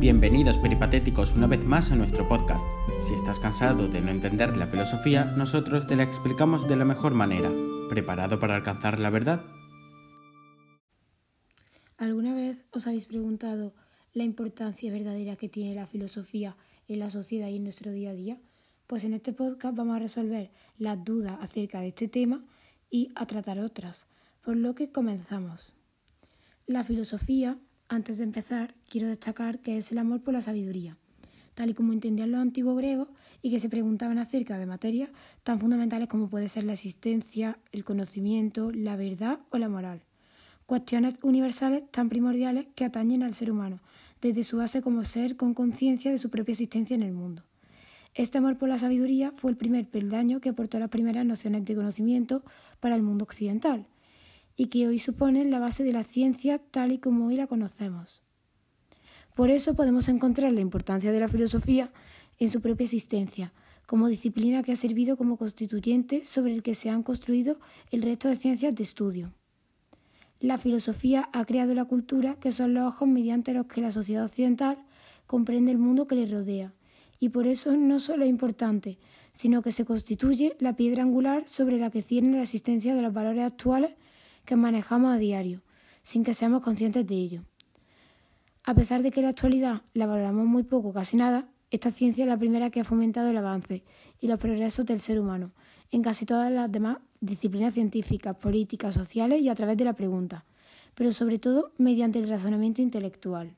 Bienvenidos peripatéticos una vez más a nuestro podcast. Si estás cansado de no entender la filosofía, nosotros te la explicamos de la mejor manera. ¿Preparado para alcanzar la verdad? ¿Alguna vez os habéis preguntado la importancia verdadera que tiene la filosofía en la sociedad y en nuestro día a día? Pues en este podcast vamos a resolver las dudas acerca de este tema y a tratar otras, por lo que comenzamos. La filosofía antes de empezar, quiero destacar que es el amor por la sabiduría, tal y como entendían los antiguos griegos y que se preguntaban acerca de materias tan fundamentales como puede ser la existencia, el conocimiento, la verdad o la moral. Cuestiones universales tan primordiales que atañen al ser humano, desde su base como ser con conciencia de su propia existencia en el mundo. Este amor por la sabiduría fue el primer peldaño que aportó las primeras nociones de conocimiento para el mundo occidental y que hoy suponen la base de la ciencia tal y como hoy la conocemos. Por eso podemos encontrar la importancia de la filosofía en su propia existencia, como disciplina que ha servido como constituyente sobre el que se han construido el resto de ciencias de estudio. La filosofía ha creado la cultura, que son los ojos mediante los que la sociedad occidental comprende el mundo que le rodea, y por eso no solo es importante, sino que se constituye la piedra angular sobre la que cierne la existencia de los valores actuales que manejamos a diario, sin que seamos conscientes de ello. A pesar de que en la actualidad la valoramos muy poco, casi nada, esta ciencia es la primera que ha fomentado el avance y los progresos del ser humano en casi todas las demás disciplinas científicas, políticas, sociales y a través de la pregunta, pero sobre todo mediante el razonamiento intelectual.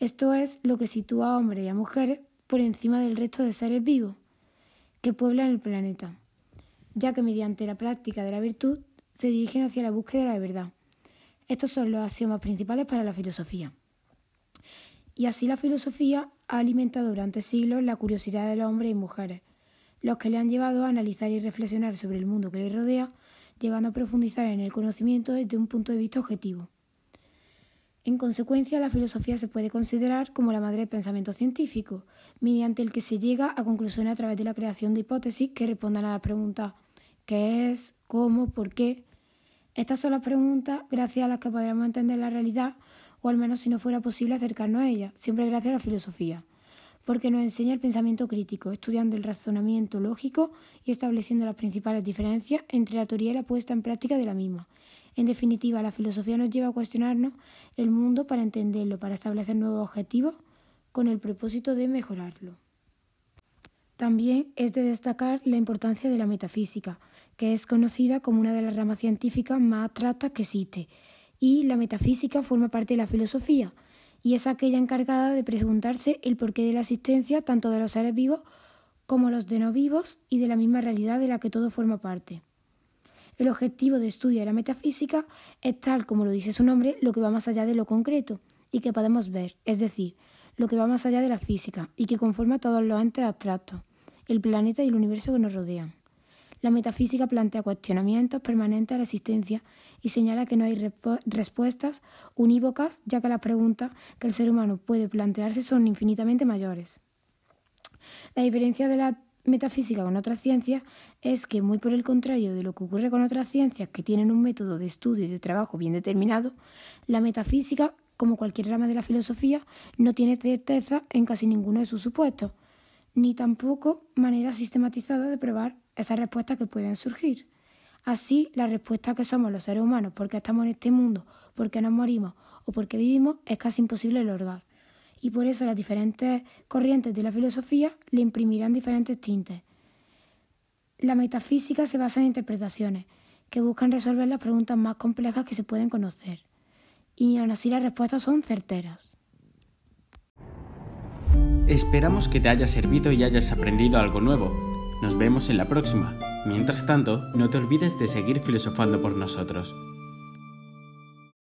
Esto es lo que sitúa a hombres y a mujeres por encima del resto de seres vivos que pueblan el planeta, ya que mediante la práctica de la virtud se dirigen hacia la búsqueda de la verdad. Estos son los axiomas principales para la filosofía. Y así la filosofía ha alimentado durante siglos la curiosidad de los hombres y mujeres, los que le han llevado a analizar y reflexionar sobre el mundo que les rodea, llegando a profundizar en el conocimiento desde un punto de vista objetivo. En consecuencia, la filosofía se puede considerar como la madre del pensamiento científico, mediante el que se llega a conclusiones a través de la creación de hipótesis que respondan a la pregunta ¿qué es? ¿cómo? ¿por qué? Estas son las preguntas gracias a las que podremos entender la realidad, o al menos si no fuera posible acercarnos a ella, siempre gracias a la filosofía, porque nos enseña el pensamiento crítico, estudiando el razonamiento lógico y estableciendo las principales diferencias entre la teoría y la puesta en práctica de la misma. En definitiva, la filosofía nos lleva a cuestionarnos el mundo para entenderlo, para establecer nuevos objetivos con el propósito de mejorarlo. También es de destacar la importancia de la metafísica, que es conocida como una de las ramas científicas más abstractas que existe, y la metafísica forma parte de la filosofía, y es aquella encargada de preguntarse el porqué de la existencia tanto de los seres vivos como los de no vivos y de la misma realidad de la que todo forma parte. El objetivo de estudio de la metafísica es tal como lo dice su nombre, lo que va más allá de lo concreto y que podemos ver, es decir, lo que va más allá de la física y que conforma todos los entes abstractos, el planeta y el universo que nos rodean. La metafísica plantea cuestionamientos permanentes a la existencia y señala que no hay respuestas unívocas, ya que las preguntas que el ser humano puede plantearse son infinitamente mayores. La diferencia de la metafísica con otras ciencias es que, muy por el contrario de lo que ocurre con otras ciencias que tienen un método de estudio y de trabajo bien determinado, la metafísica, como cualquier rama de la filosofía, no tiene certeza en casi ninguno de sus supuestos, ni tampoco manera sistematizada de probar esas respuestas que pueden surgir. Así, la respuesta que somos los seres humanos, porque estamos en este mundo, porque nos morimos o porque vivimos, es casi imposible lograr. Y por eso las diferentes corrientes de la filosofía le imprimirán diferentes tintes. La metafísica se basa en interpretaciones que buscan resolver las preguntas más complejas que se pueden conocer. Y aún así las respuestas son certeras. Esperamos que te haya servido y hayas aprendido algo nuevo. Nos vemos en la próxima. Mientras tanto, no te olvides de seguir filosofando por nosotros.